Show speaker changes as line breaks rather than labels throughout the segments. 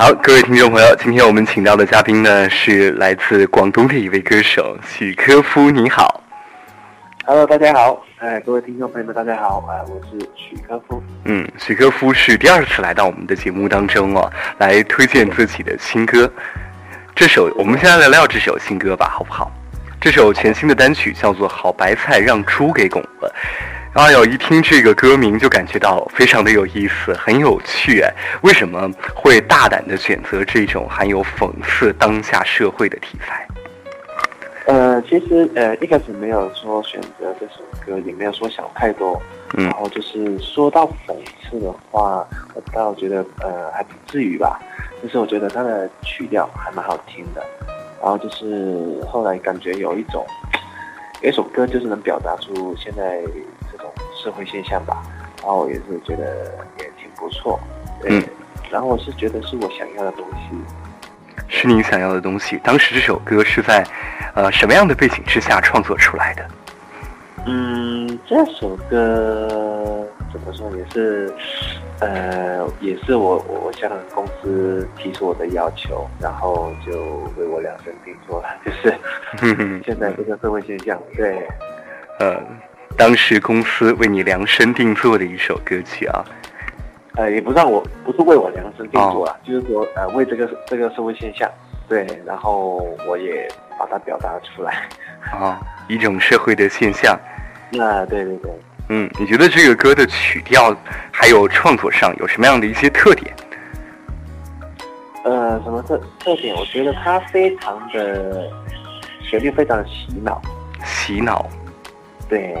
好，各位听众朋友，今天我们请到的嘉宾呢是来自广东的一位歌手许科夫，你好。
Hello，大家好，哎，各位听众朋友们，大家好，啊，我是许科夫。
嗯，许科夫是第二次来到我们的节目当中哦，来推荐自己的新歌。这首我们先来聊聊这首新歌吧，好不好？这首全新的单曲叫做《好白菜让猪给拱了》。哎呦，一听这个歌名就感觉到非常的有意思，很有趣哎。为什么会大胆的选择这种含有讽刺当下社会的题材？
呃，其实呃一开始没有说选择这首歌，也没有说想太多。
嗯
然后就是说到讽刺的话，我倒觉得呃还不至于吧。就是我觉得它的曲调还蛮好听的。然后就是后来感觉有一种有一首歌就是能表达出现在社会现象吧。然后我也是觉得也挺不错。对。
嗯
然后我是觉得是我想要的东西。
是你想要的东西。当时这首歌是在呃什么样的背景之下创作出来的？
嗯，这首歌怎么说也是，呃，也是我我我向公司提出我的要求，然后就为我量身定做了，就是 现在这个社会现象，对，
呃，当时公司为你量身定做的一首歌曲啊。
呃，也不让我不是为我量身定做啊，就是说呃为这个这个社会现象，对，然后我也把它表达出来，
啊，一种社会的现象。
那对对对。
嗯，你觉得这个歌的曲调还有创作上有什么样的一些特点？
呃，什么特特点？我觉得它非常的旋律非常的洗脑，
洗脑，
对，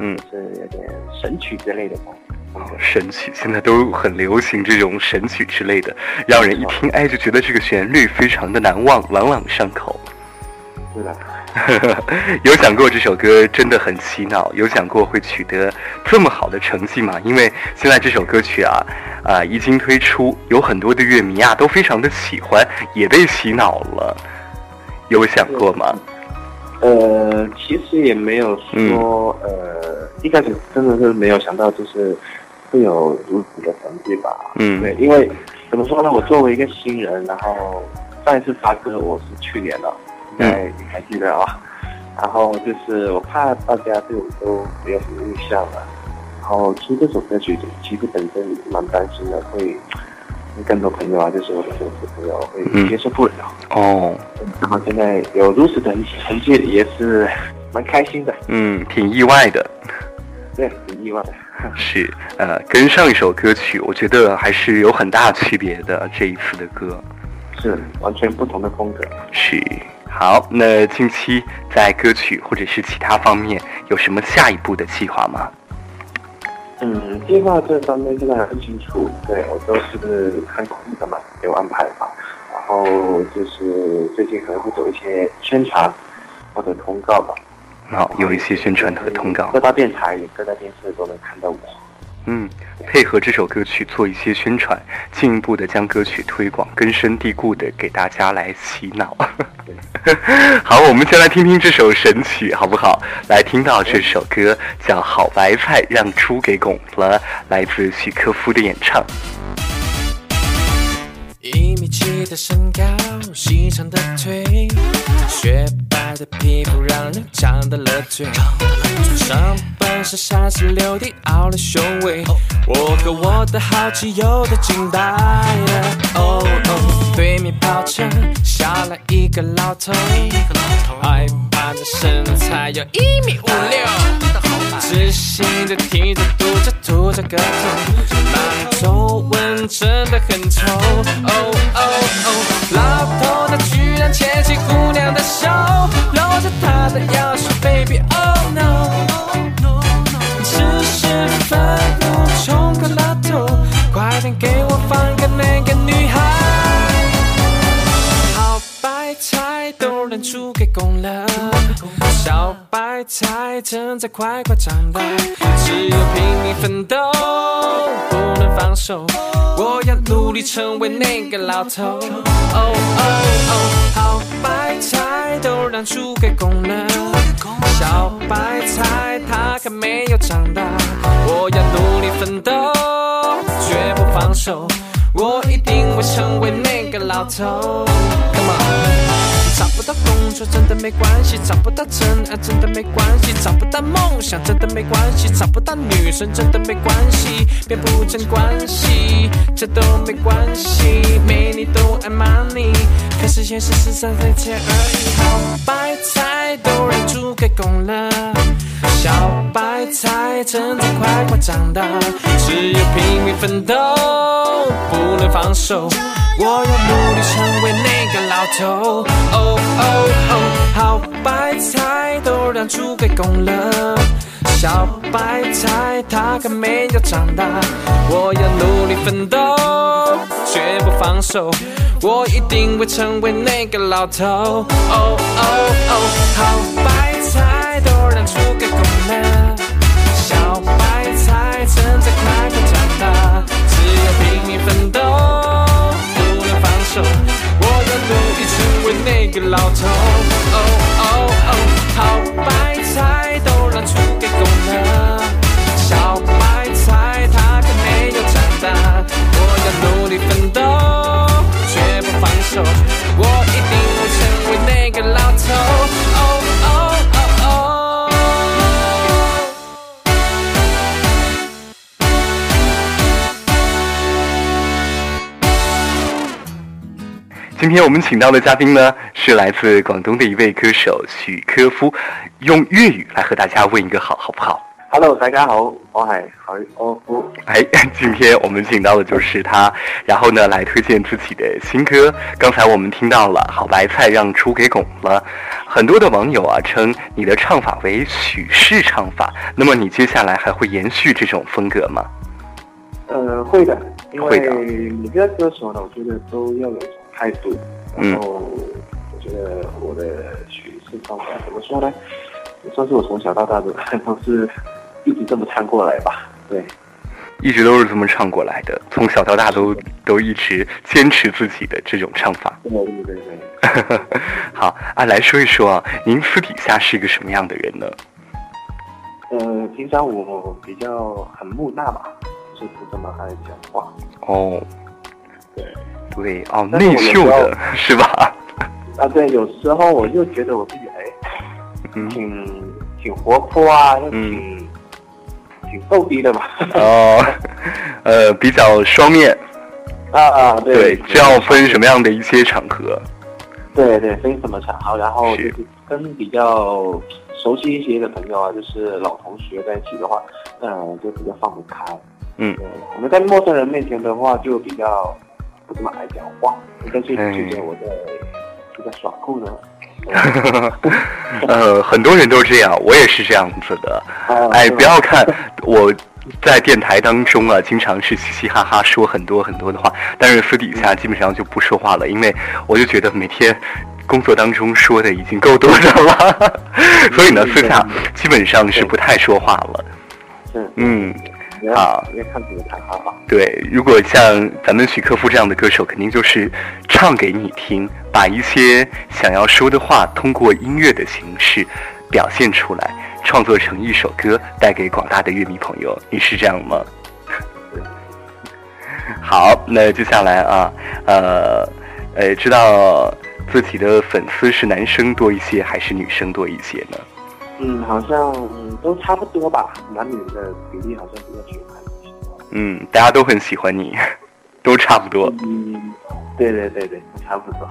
嗯，
是有点神曲之类的风风格。
神曲现在都很流行这种神曲之类的，让人一听哎就觉得这个旋律非常的难忘，朗朗上口。
是的，
有想过这首歌真的很洗脑？有想过会取得这么好的成绩吗？因为现在这首歌曲啊，啊、一经推出，有很多的乐迷啊都非常的喜欢，也被洗脑了。有想过吗？
呃，其实也没有说，呃，一开始真的是没有想到，就是会有如此的成绩吧。
嗯。
对，因为怎么说呢，我作为一个新人，然后上一次发歌我是去年了，应该你还记得啊、然后就是我怕大家对我都没有什么印象了，然后出这首歌曲，其实本身蛮担心的，会会更多朋友啊，就是我的粉丝朋友会
嗯
接受不了。
哦，
然后现在有如此的成绩，也是 蛮开心的，
嗯，挺意外的。
对，挺意外的。
是，呃，跟上一首歌曲，我觉得还是有很大区别的。这一次的歌
是完全不同的风格。
是好。那近期在歌曲或者是其他方面有什么下一步的计划吗？
嗯，计划这方面现在还不清楚，对我都是看公司怎么给我安排吧。然后就是最近可能会走一些宣传或者通告吧。
好、有一些宣传和通告
各。大电台、各大电视都能看到我。
嗯，配合这首歌曲做一些宣传，进一步的将歌曲推广，根深蒂固的给大家来洗脑。好，我们先来听听这首神曲，好不好？来听到这首歌叫《好白菜让猪给拱了》，来自许克夫的演唱。
一米七的身高，细长的腿，雪白的皮肤让人长到了嘴。上半身三十六滴凹了胸围，我和我的好基友都惊呆了。哦哦，对面跑车下来一个老头，矮胖的身材有一米五六，自信的听着嘟着吐着个头，那皱纹真的很丑。哦，白菜正在快快长大，只有拼命奋斗，不能放手。我要努力成为那个老头。哦哦哦，好白菜都让猪给拱了，小白菜它还没有长大，我要努力奋斗，绝不放手。我一定会成为那个老头。找不到工作真的没关系，找不到真爱真的没关系，找不到梦想真的没关系，找不到女生真的没关系，变不成关系，这都没关系，没你都爱 money，可是现实是三分钱而已。好白菜都让猪给拱了，小白菜正在快快长大，只有拼命奋斗，不能放手。我要努力成为那个老头。哦哦哦，好白菜都让猪给拱了，小白菜它还没有长大。我要努力奋斗，绝不放手。我一定会成为那个老头。哦哦哦，好白
今天我们请到的嘉宾呢，是来自广东的一位歌手许科夫，用粤语来和大家问一个好，好不好
？Hello，大家好，我係許柯夫。
哎，今天我们请到的就是他，然后呢，来推荐自己的新歌。刚才我们听到了《好白菜让猪给拱了》，很多的网友啊称你的唱法为许氏唱法。那么你接下来还会延续这种风格吗？
呃，会的，因
会的
为每个歌手呢，我觉得都要有态度。
嗯
然后，我觉得我的曲式方法怎么说呢？也算是我从小到大的都是一直这么唱过来吧。对，
一直都是这么唱过来的，从小到大都都一直坚持自己的这种唱法。
对对对对。
好啊，来说一说啊，您私底下是一个什么样的人呢？
呃，平常我比较很木讷吧，就是不怎么爱讲话。
哦，
对。
对哦，内秀的 是吧？
啊，对，有时候我就觉得我自己哎，
嗯，
挺挺活泼啊，又挺、挺逗逼的嘛。
哦，呃，比较双面，
啊啊，对，
对，这要分什么样的一些场合？
对对，分什么场合，然后就是跟比较熟悉一些的朋友啊，就是老同学在一起的话，嗯、就比较放不开。
嗯，
我们在陌生人面前的话，就比较不怎么爱讲话，但是
哎
就觉得我在就在耍酷呢。
呃，很多人都这样，我也是这样子的。
啊
哎，不要看我在电台当中啊，经常是嘻嘻哈哈说很多很多的话，但是私底下基本上就不说话了，因为我就觉得每天工作当中说的已经够多的了，所以呢，私下基本上是不太说话了。
是，
嗯，好
你要看怎么谈话吧。
对，如果像咱们许克夫这样的歌手，肯定就是唱给你听，把一些想要说的话通过音乐的形式表现出来，创作成一首歌，带给广大的乐迷朋友。你是这样吗？好，那接下来啊，呃，呃，知道自己的粉丝是男生多一些还是女生多一些呢？
嗯，好像嗯都差不多吧，男女的比例好像比较均衡。
嗯，大家都很喜欢你，都差不多。
嗯，对对对对，差不多。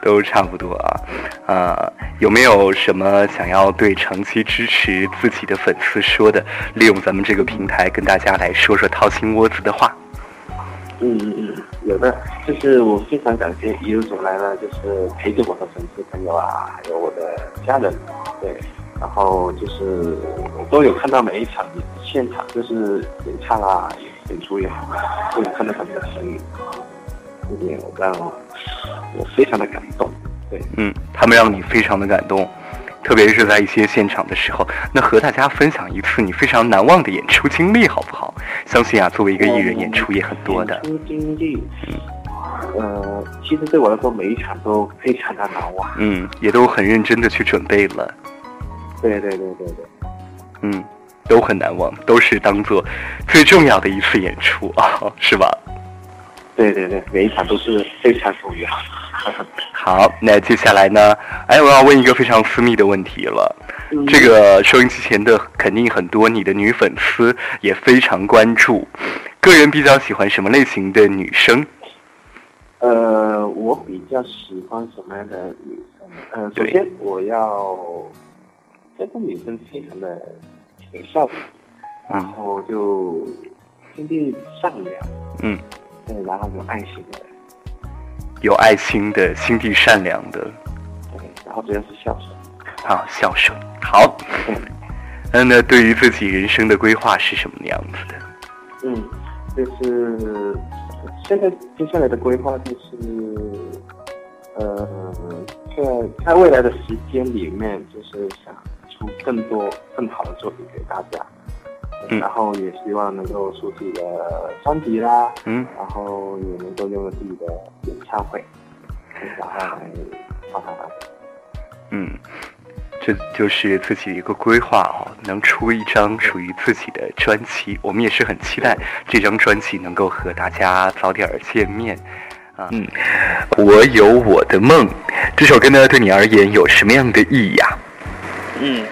都差不多啊，呃，有没有什么想要对长期支持自己的粉丝说的？利用咱们这个平台跟大家来说说掏心窝子的话。
嗯嗯嗯，有的，就是我非常感谢一路走来呢，就是陪着我的粉丝朋友啊，还有我的家人，对，然后就是我都有看到每一场现场，就是演唱啊、演出也好，都有看到他们的身影，这点我让我非常的感动，对。
嗯，他们让你非常的感动，特别是在一些现场的时候。那和大家分享一次你非常难忘的演出经历好不好？相信啊，作为一个艺人，演出也很多的
演。出经历，呃，其实对我来说每一场都非常的难忘。
嗯，也都很认真的去准备了。
对对对对对。
嗯，都很难忘，都是当做最重要的一次演出啊，是吧？
对对对，每一场都是非常重要。
好，那接下来呢？哎，我要问一个非常私密的问题了。
嗯
这个收音机前的肯定很多你的女粉丝也非常关注。个人比较喜欢什么类型的女生？
呃，我比较喜欢什么样的女生？呃，首先我要这个女生非常的有效率，然
嗯
后就心地善良，
嗯，
对，然后有爱心的，
有爱心的，心地善良的，
对，然后主要是孝顺。
啊，孝顺。好，嗯，那对于自己人生的规划是什么样子的？
嗯，就是现在接下来的规划就是，呃，在在未来的时间里面，就是想出更多更好的作品给大家，
嗯
然后也希望能够出自己的专辑啦，
嗯
然后也能够拥有自己的演唱会，然后来发发大家。
嗯，这就是自己的一个规划哦，能出一张属于自己的专辑。我们也是很期待这张专辑能够和大家早点儿见面。啊，嗯，我有我的梦，这首歌呢对你而言有什么样的意义呀、
嗯，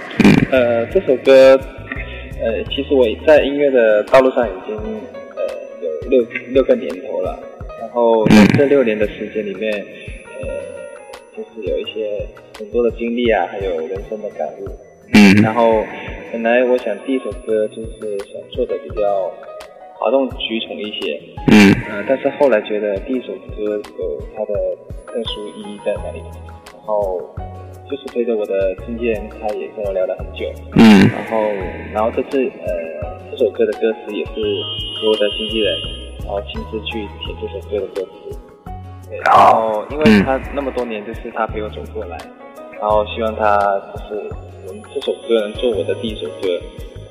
呃，这首歌，呃，其实我在音乐的道路上已经呃有六六个年头了，然后在这六年的时间里面，呃，就是有一些很多的经历啊，还有人生的感悟。
嗯。
然后本来我想第一首歌就是想做的比较哗众取宠一些，
嗯。
呃，但是后来觉得第一首歌有它的特殊意义在那里，然后就是随着我的经纪人，他也跟我聊了很久，
嗯。
然后然后这次呃这首歌的歌词也是由我的经纪人，然后亲自去写这首歌的歌词，对，然后因为他那么多年就是他陪我走过来，然后希望他就是我们这首歌能做我的第一首歌，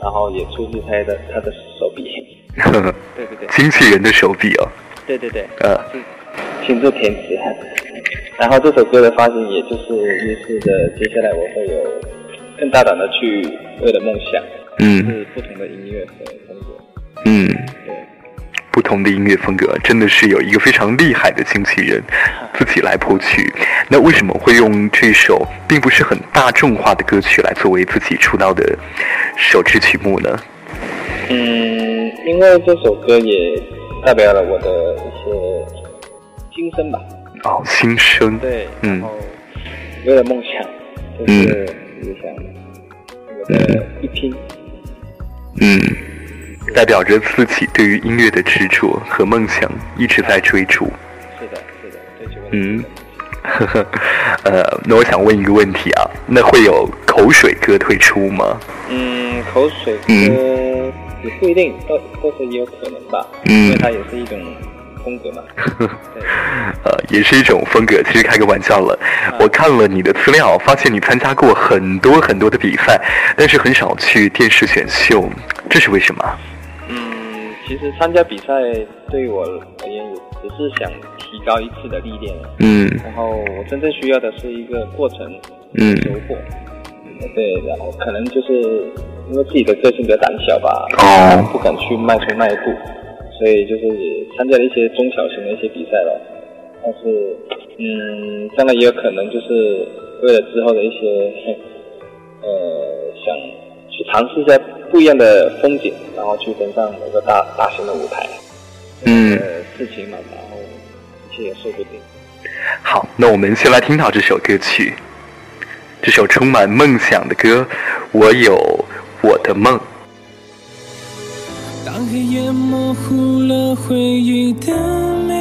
然后也出自他的他的手笔，
呵呵，
对对对。
经纪人的手笔哦，
对对对，
呃。
是亲自填词，然后这首歌的发行，也就是预示着接下来我会有更大胆的去为了梦想，
嗯。
是不同的音乐和风格，
嗯，
对，
不同的音乐风格，真的是有一个非常厉害的经纪人 自己来谱曲。那为什么会用这首并不是很大众化的歌曲来作为自己出道的首支曲目呢？
嗯，因为这首歌也代表了我的一些心声吧，
哦，新生，
对，
嗯。
然后为了梦想，就是也想我的一拼，
嗯，代表着自己对于音乐的执着和梦想一直在追逐。
是的，是的，追求
嗯呵呵，呃，那我想问一个问题啊，那会有口水歌退出吗？
嗯，口水歌
嗯。
也不一定，到或者也有可能吧，
嗯。
因为它也是一种风格嘛。
呃，也是一种风格。其实开个玩笑了，我看了你的资料，发现你参加过很多很多的比赛，但是很少去电视选秀，这是为什么？
嗯，其实参加比赛对于我而言也只是想提高一次的历练，
嗯
然后我真正需要的是一个过程
嗯
收获。对，然后可能就是因为自己的个性比较胆小吧，
哦
不敢去迈出那一步，所以就是也参加了一些中小型的一些比赛了。但是，嗯，当然也有可能就是为了之后的一些，呃，想去尝试一下不一样的风景，然后去登上某个大大型的舞台。
嗯
呃，事情嘛，然后一切也说不定。
好，那我们先来听到这首歌曲，这首充满梦想的歌，我有我的梦。
当黑夜模糊了回忆的美，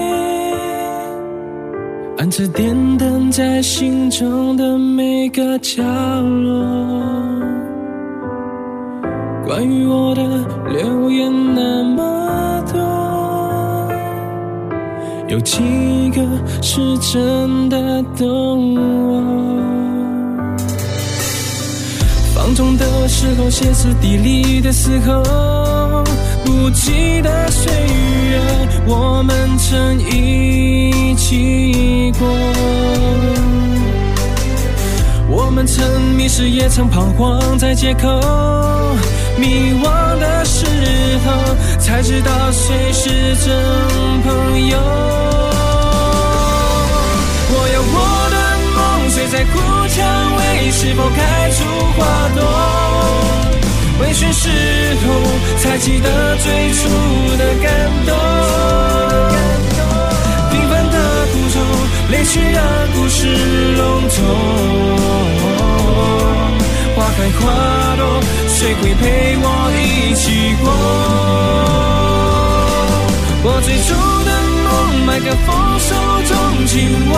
暗着点灯在心中的每个角落。关于我的留言那么多，有几个是真的懂我？放纵的时候，歇斯底里的时候，无际的岁月，我们曾一起过。我们曾迷失也曾彷徨在街口，迷惘的时候才知道谁是真朋友。我有我的梦，谁在哭蔷薇是否才记得最初的感动，平凡的苦衷，泪水让故事笼统。花开花落，谁会陪我一起过？我最初的梦，麦克风手中紧握。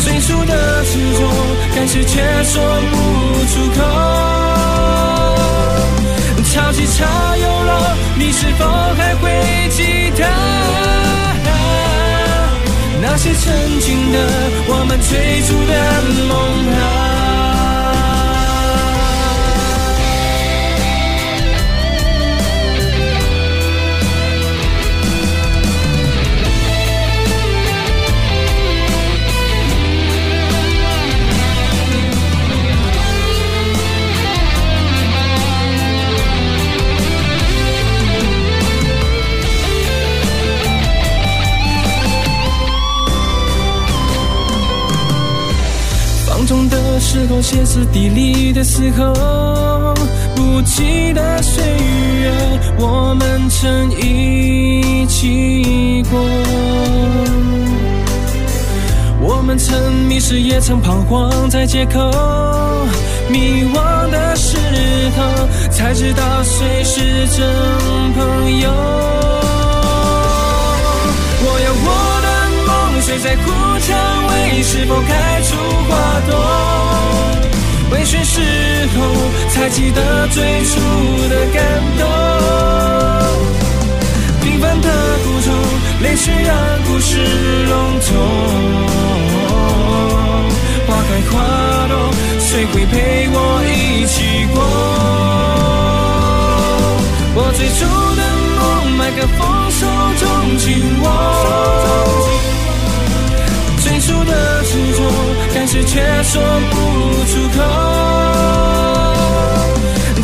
最初的执着，但是却说不出口。潮起潮有了，你是否还会记得那些曾经的我们最初的梦啊？歇斯底里的时候，不羁的岁月，我们曾一起过。我们曾迷失，也曾彷徨在街口，迷惘的时候，才知道谁是真朋友。我要我，谁在哭蔷薇是否开出花朵？微醺时候才记得最初的感动，平凡的苦衷，泪水让故事笼统。花开花落，谁会陪我一起过？我最初的梦，麦克风手中紧握。但是却说不出口。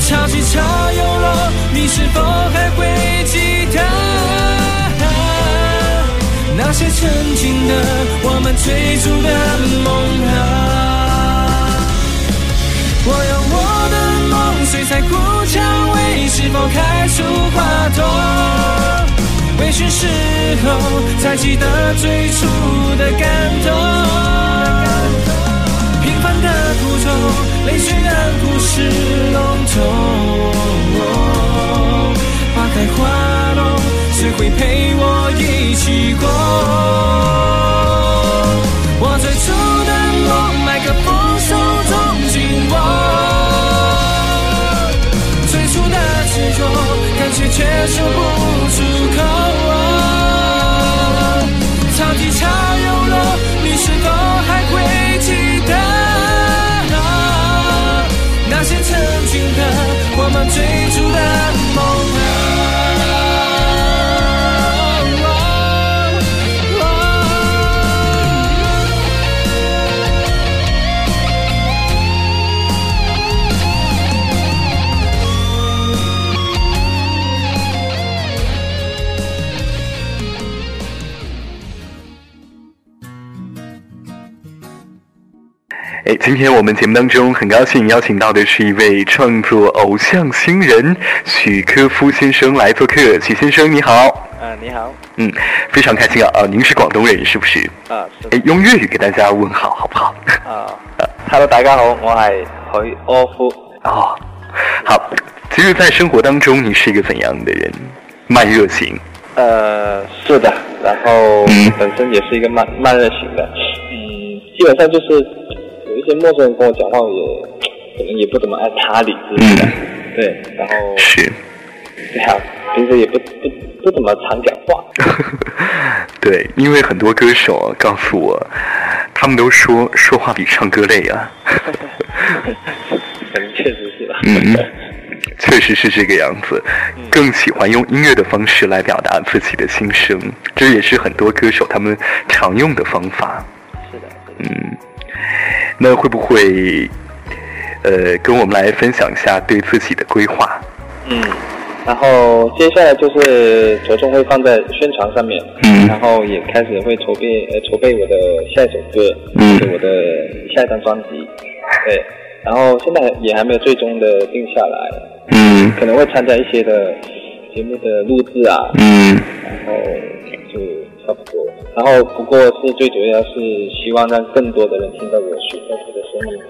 潮起潮又落，你是否还会记得那些曾经的我们最初的梦啊？我有我的梦，谁在哭蔷薇是否开出花朵？微醺时候才记得最初的感动，的苦衷，泪水让故事笼统。花开花落，谁会陪我一起过？我最初的梦，麦克风手中紧握，最初的执着，感觉却说不出口。最初的
今天我们节目当中很高兴邀请到的是一位创作偶像新人许科夫先生来做客。许先生你好。
啊，你好。
嗯，非常开心啊！啊，您是广东人是不是？
啊，是。
哎，用粤语给大家问好好不好？
啊，Hello，大家好，我係許柯夫。
哦，好。其实，在生活当中，你是一个怎样的人？慢热型。
呃，是的。然后，本身也是一个慢慢热型的。嗯，基本上就是。些陌生人跟我讲话，也 可能也不怎么爱搭理之类的，对，然后
是，
对啊，平时也不不不怎么常讲话。
对，因为很多歌手告诉我，他们都说说话比唱歌累啊。
可能确实是吧。
嗯，确实是这个样子，更喜欢用音乐的方式来表达自己的心声，这也是很多歌手他们常用的方法。
是的。
嗯。那会不会呃跟我们来分享一下对自己的规划？
嗯。然后接下来就是着重会放在宣传上面，
嗯，
然后也开始会筹备呃筹备我的下一首歌，
嗯，
我的下一张专辑，对，然后现在也还没有最终的定下来，
嗯，
可能会参加一些的节目的录制啊，
嗯，
然后然后不过是最主要是希望让更多的人听到我许歌词的声音。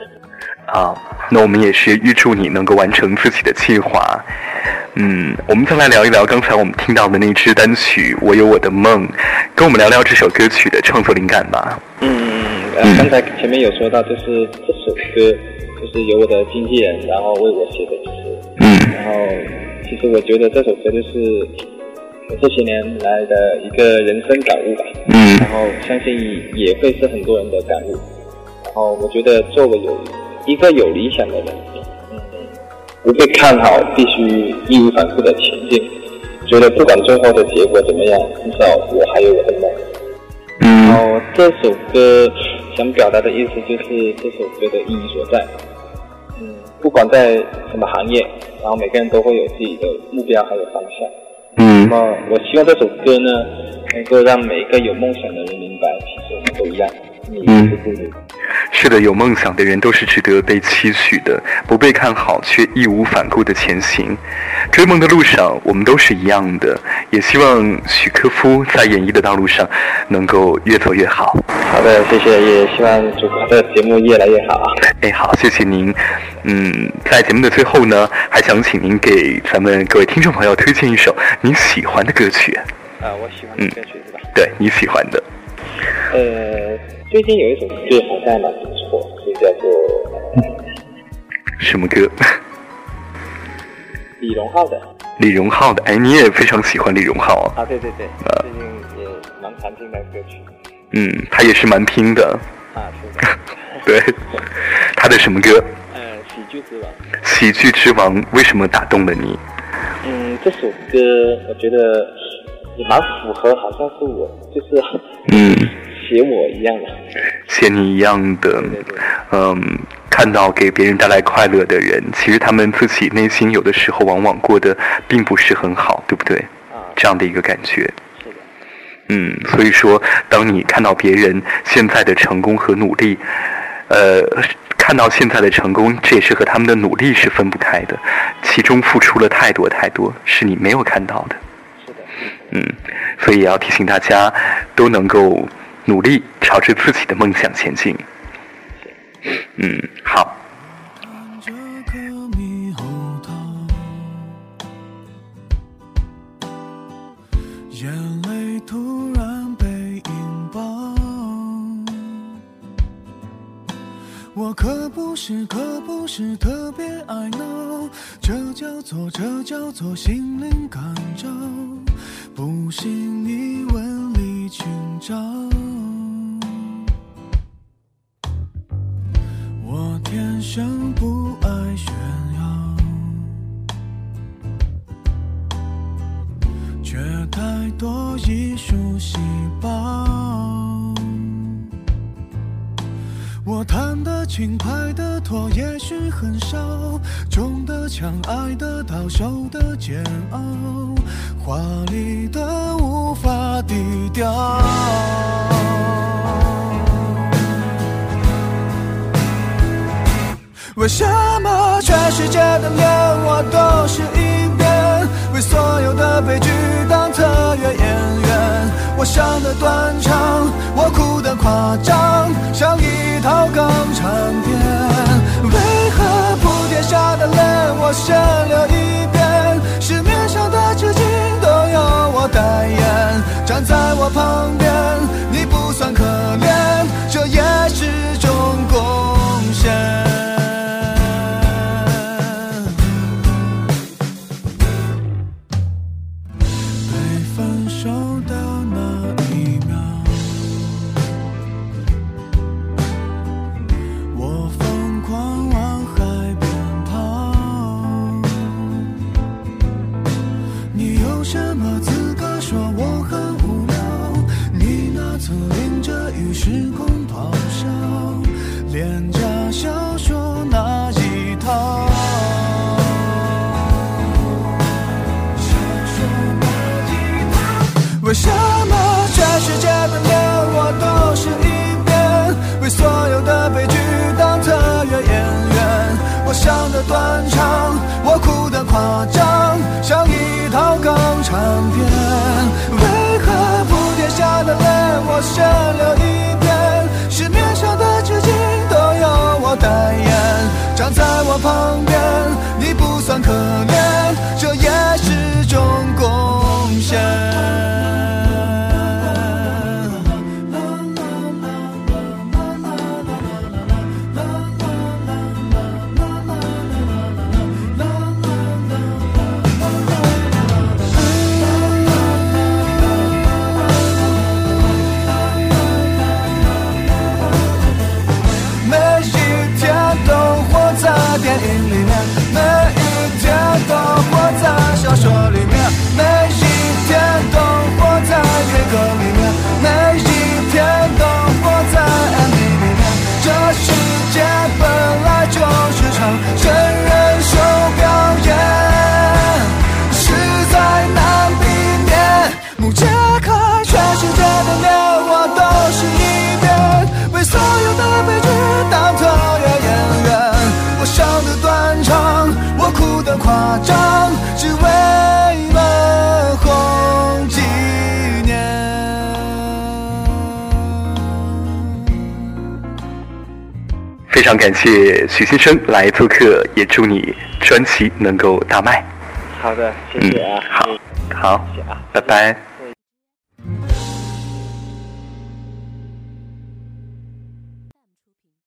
啊，那我们也是预祝你能够完成自己的计划。嗯，我们再来聊一聊刚才我们听到的那支单曲《我有我的梦》，跟我们聊聊这首歌曲的创作灵感吧。
嗯，刚才前面有说到，就是这首歌就是由我的经纪人，然后为我写的词。
嗯，
然后其实我觉得这首歌就是这些年来的一个人生感悟吧。
嗯，
然后相信也会是很多人的感悟。然后我觉得作为有一个有理想的人，嗯，不被看好，必须义无反顾的前进。觉得不管最后的结果怎么样，至少我还有我的梦。
嗯。
然后这首歌想表达的意思就是这首歌的意义所在。嗯，不管在什么行业，然后每个人都会有自己的目标还有方向。那么我希望这首歌呢，能够让每一个有梦想的人明白，其实我们都一样。
嗯，是的，有梦想的人都是值得被期许的，不被看好却义无反顾的前行。追梦的路上，我们都是一样的。也希望许科夫在演艺的道路上能够越走越好。
好的，谢谢，也希望主播的节目越来越好。
哎，好，谢谢您。嗯，在节目的最后呢，还想请您给咱们各位听众朋友推荐一首您喜欢的歌曲。
啊，我喜欢的歌曲是吧？
对你喜欢的。
呃。最近有一首歌好像蛮不错，就叫做
什么歌？
李荣浩的。
李荣浩的，哎，你也非常喜欢李荣浩
啊？啊，对对对，最近也蛮常听的歌曲。
嗯，他也是蛮拼的。
啊，是的。
对，他的什么歌？
呃，喜剧之王。
喜剧之王为什么打动了你？
嗯，这首歌我觉得也蛮符合，好像是我就是
嗯。
写我一样的，
写你一样的，嗯，看到给别人带来快乐的人，其实他们自己内心有的时候往往过得并不是很好，对不对？
啊，
这样的一个感觉。
是的。
嗯，所以说，当你看到别人现在的成功和努力，呃，看到现在的成功，这也是和他们的努力是分不开的，其中付出了太多太多，是你没有看到的。
是的。
嗯，所以也要提醒大家，都能够。努力朝着自己的梦想前进。嗯，好。眼泪突然被引爆，我可不是，可不是特别爱闹，这叫做，这叫做心灵感召。不信你问紧张。我。天生不爱炫耀，却太多艺术细胞。我弹的轻，快的拖，也许很少，重的枪，爱的到，手的煎熬，华丽的无法低调。为什么全世界的脸我都是一遍？为所有的悲剧当特约演？我想的断肠，我哭的夸张，像一套港产片。为何铺天下的泪我先流一遍？市面上的纸巾都由我代言，站在我旁边，你不算可怜，这也是想留一边市面上的纸
巾都由我代言站在
我旁常感谢许先生来做客，也祝你专辑能够大卖。
好的，谢谢啊。
好，好，
谢谢啊，
拜拜。